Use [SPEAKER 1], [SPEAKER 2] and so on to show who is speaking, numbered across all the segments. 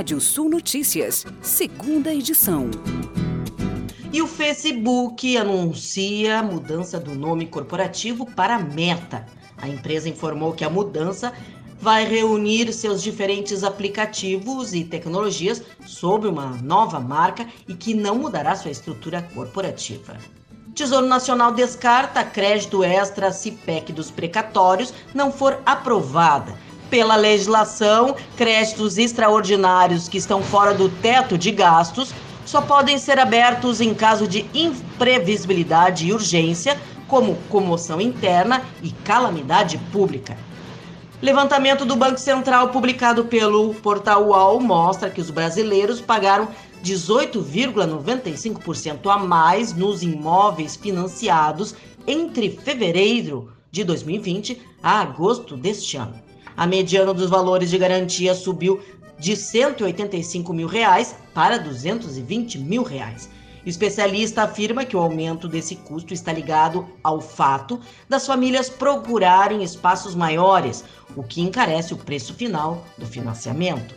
[SPEAKER 1] Rádio Sul Notícias, segunda edição.
[SPEAKER 2] E o Facebook anuncia a mudança do nome corporativo para Meta. A empresa informou que a mudança vai reunir seus diferentes aplicativos e tecnologias sob uma nova marca e que não mudará sua estrutura corporativa. Tesouro Nacional descarta crédito extra se PEC dos precatórios não for aprovada. Pela legislação, créditos extraordinários que estão fora do teto de gastos só podem ser abertos em caso de imprevisibilidade e urgência, como comoção interna e calamidade pública. Levantamento do Banco Central publicado pelo portal UOL mostra que os brasileiros pagaram 18,95% a mais nos imóveis financiados entre fevereiro de 2020 a agosto deste ano. A mediana dos valores de garantia subiu de 185 mil reais para 220 mil reais. O especialista afirma que o aumento desse custo está ligado ao fato das famílias procurarem espaços maiores, o que encarece o preço final do financiamento.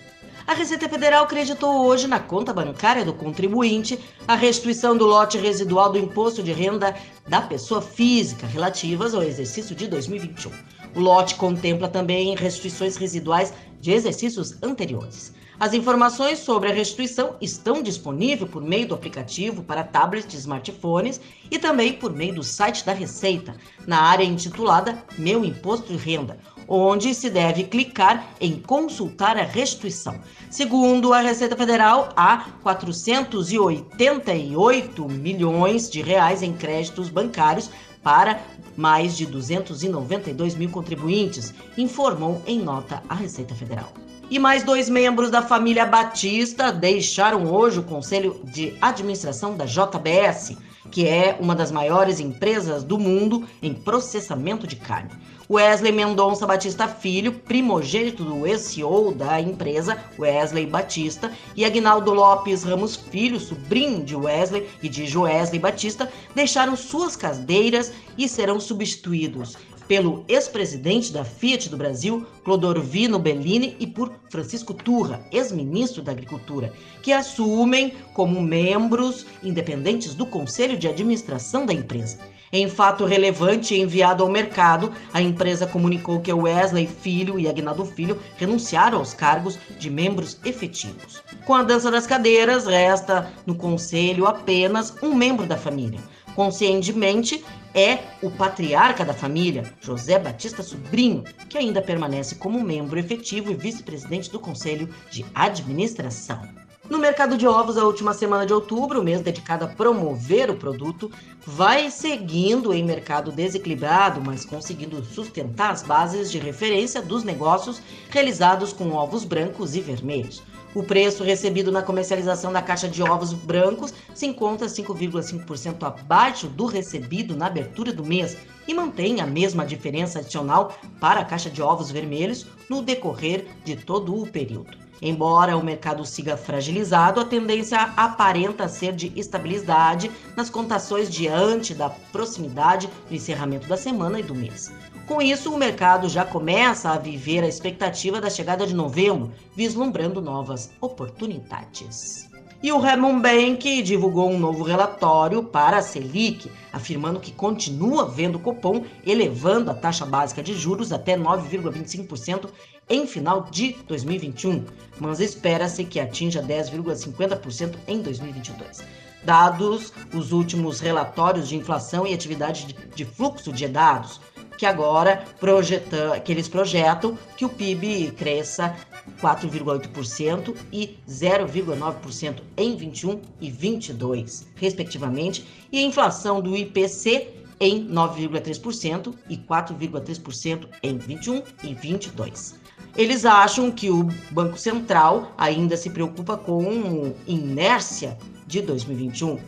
[SPEAKER 2] A Receita Federal acreditou hoje na conta bancária do contribuinte a restituição do lote residual do imposto de renda da pessoa física relativas ao exercício de 2021. O lote contempla também restituições residuais de exercícios anteriores. As informações sobre a restituição estão disponíveis por meio do aplicativo para tablets e smartphones e também por meio do site da Receita, na área intitulada Meu Imposto de Renda, onde se deve clicar em consultar a restituição. Segundo a Receita Federal, há 488 milhões de reais em créditos bancários para mais de 292 mil contribuintes, informou em nota a Receita Federal. E mais dois membros da família Batista deixaram hoje o Conselho de Administração da JBS, que é uma das maiores empresas do mundo em processamento de carne. Wesley Mendonça Batista Filho, primogênito do ex-CEO da empresa, Wesley Batista, e Agnaldo Lopes Ramos Filho, sobrinho de Wesley e de Joesley Batista, deixaram suas cadeiras e serão substituídos pelo ex-presidente da Fiat do Brasil, Clodorvino Bellini, e por Francisco Turra, ex-ministro da Agricultura, que assumem como membros independentes do Conselho de Administração da empresa. Em fato relevante enviado ao mercado, a empresa comunicou que Wesley Filho e Agnaldo Filho renunciaram aos cargos de membros efetivos. Com a dança das cadeiras, resta no conselho apenas um membro da família. Conscientemente, é o patriarca da família, José Batista Sobrinho, que ainda permanece como membro efetivo e vice-presidente do Conselho de Administração. No mercado de ovos, a última semana de outubro, mês dedicado a promover o produto, vai seguindo em mercado desequilibrado, mas conseguindo sustentar as bases de referência dos negócios realizados com ovos brancos e vermelhos. O preço recebido na comercialização da caixa de ovos brancos se encontra 5,5% abaixo do recebido na abertura do mês e mantém a mesma diferença adicional para a caixa de ovos vermelhos no decorrer de todo o período. Embora o mercado siga fragilizado, a tendência aparenta ser de estabilidade nas contações diante da proximidade do encerramento da semana e do mês. Com isso, o mercado já começa a viver a expectativa da chegada de novembro, vislumbrando novas oportunidades. E o Ramon Bank divulgou um novo relatório para a Selic, afirmando que continua vendo o Copom elevando a taxa básica de juros até 9,25% em final de 2021, mas espera-se que atinja 10,50% em 2022 dados os últimos relatórios de inflação e atividade de fluxo de dados, que agora projeta, que eles projetam que o PIB cresça 4,8% e 0,9% em 21 e 22, respectivamente, e a inflação do IPC em 9,3% e 4,3% em 21 e 22. Eles acham que o Banco Central ainda se preocupa com inércia de 2021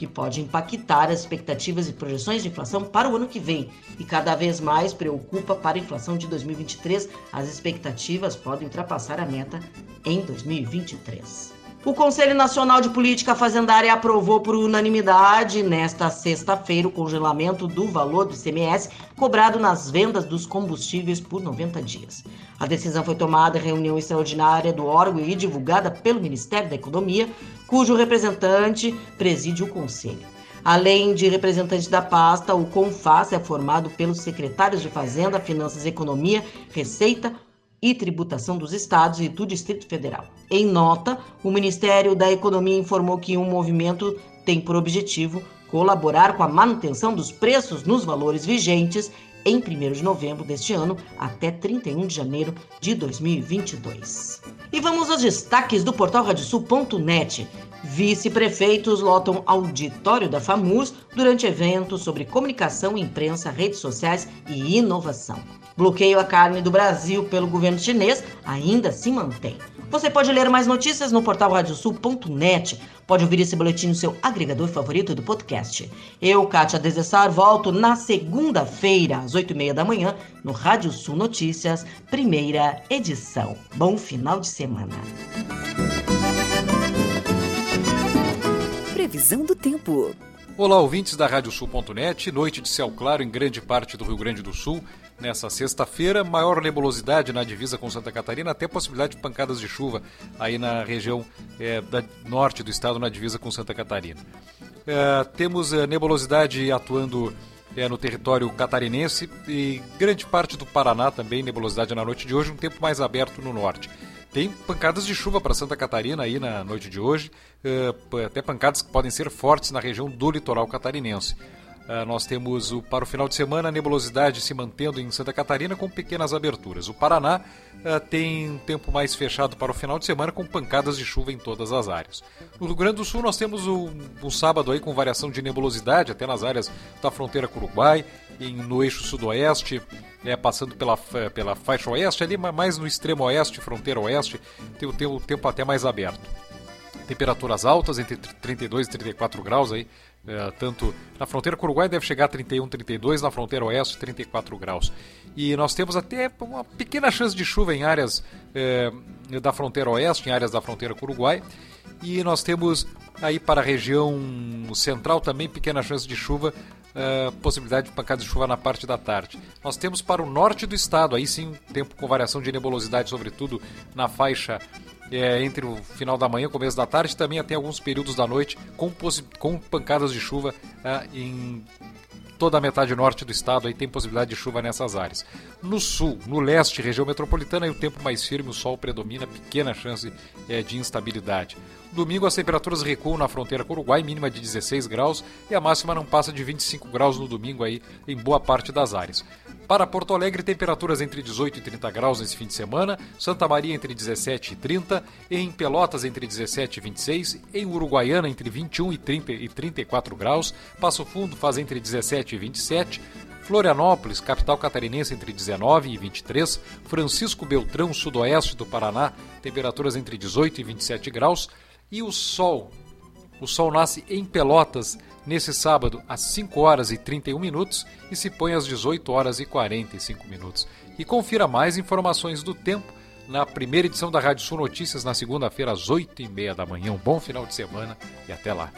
[SPEAKER 2] que pode impactar as expectativas e projeções de inflação para o ano que vem e cada vez mais preocupa para a inflação de 2023. As expectativas podem ultrapassar a meta em 2023. O Conselho Nacional de Política Fazendária aprovou por unanimidade nesta sexta-feira o congelamento do valor do ICMS cobrado nas vendas dos combustíveis por 90 dias. A decisão foi tomada em reunião extraordinária do órgão e divulgada pelo Ministério da Economia, cujo representante preside o Conselho. Além de representante da pasta, o CONFAS é formado pelos secretários de Fazenda, Finanças Economia, Receita, e Tributação dos Estados e do Distrito Federal. Em nota, o Ministério da Economia informou que um movimento tem por objetivo colaborar com a manutenção dos preços nos valores vigentes em 1 de novembro deste ano até 31 de janeiro de 2022. E vamos aos destaques do portal radiosul.net. Vice-prefeitos lotam auditório da FAMUS durante eventos sobre comunicação, imprensa, redes sociais e inovação. Bloqueio à carne do Brasil pelo governo chinês ainda se mantém. Você pode ler mais notícias no portal radiosul.net. Pode ouvir esse boletim no seu agregador favorito do podcast. Eu, Kátia Desessar, volto na segunda-feira, às oito e meia da manhã, no Rádio Sul Notícias, primeira edição. Bom final de semana.
[SPEAKER 1] Previsão do tempo.
[SPEAKER 3] Olá, ouvintes da Radiosul.net. Noite de céu claro em grande parte do Rio Grande do Sul. Nessa sexta-feira, maior nebulosidade na divisa com Santa Catarina, até possibilidade de pancadas de chuva aí na região é, da, norte do estado, na divisa com Santa Catarina. É, temos é, nebulosidade atuando é, no território catarinense e grande parte do Paraná também, nebulosidade na noite de hoje, um tempo mais aberto no norte. Tem pancadas de chuva para Santa Catarina aí na noite de hoje, é, até pancadas que podem ser fortes na região do litoral catarinense. Uh, nós temos o, para o final de semana a nebulosidade se mantendo em Santa Catarina com pequenas aberturas. O Paraná uh, tem um tempo mais fechado para o final de semana com pancadas de chuva em todas as áreas. No Rio Grande do Sul nós temos um, um sábado aí com variação de nebulosidade até nas áreas da fronteira com o Uruguai, em, no eixo sudoeste, é, passando pela, pela faixa oeste, ali mais no extremo oeste, fronteira oeste, tem o tempo até mais aberto temperaturas altas, entre 32 e 34 graus aí, é, tanto na fronteira com o Uruguai deve chegar a 31, 32, na fronteira oeste 34 graus. E nós temos até uma pequena chance de chuva em áreas é, da fronteira oeste, em áreas da fronteira com o Uruguai. E nós temos aí para a região central também pequena chance de chuva, é, possibilidade de pancada de chuva na parte da tarde. Nós temos para o norte do estado, aí sim, tempo com variação de nebulosidade, sobretudo na faixa é, entre o final da manhã e o começo da tarde. Também tem alguns períodos da noite com, com pancadas de chuva é, em toda a metade norte do estado aí tem possibilidade de chuva nessas áreas. No sul, no leste, região metropolitana, aí o tempo mais firme, o sol predomina, pequena chance é, de instabilidade. Domingo as temperaturas recuam na fronteira com o Uruguai, mínima de 16 graus, e a máxima não passa de 25 graus no domingo aí em boa parte das áreas. Para Porto Alegre, temperaturas entre 18 e 30 graus nesse fim de semana, Santa Maria entre 17 e 30, em Pelotas entre 17 e 26, em Uruguaiana entre 21 e, 30 e 34 graus, Passo Fundo faz entre 17 e 27, Florianópolis, capital catarinense, entre 19 e 23. Francisco Beltrão, sudoeste do Paraná, temperaturas entre 18 e 27 graus. E o sol. O sol nasce em Pelotas nesse sábado às 5 horas e 31 minutos e se põe às 18 horas e 45 minutos. E confira mais informações do tempo na primeira edição da Rádio Sul Notícias na segunda-feira às 8 e meia da manhã. Um bom final de semana e até lá.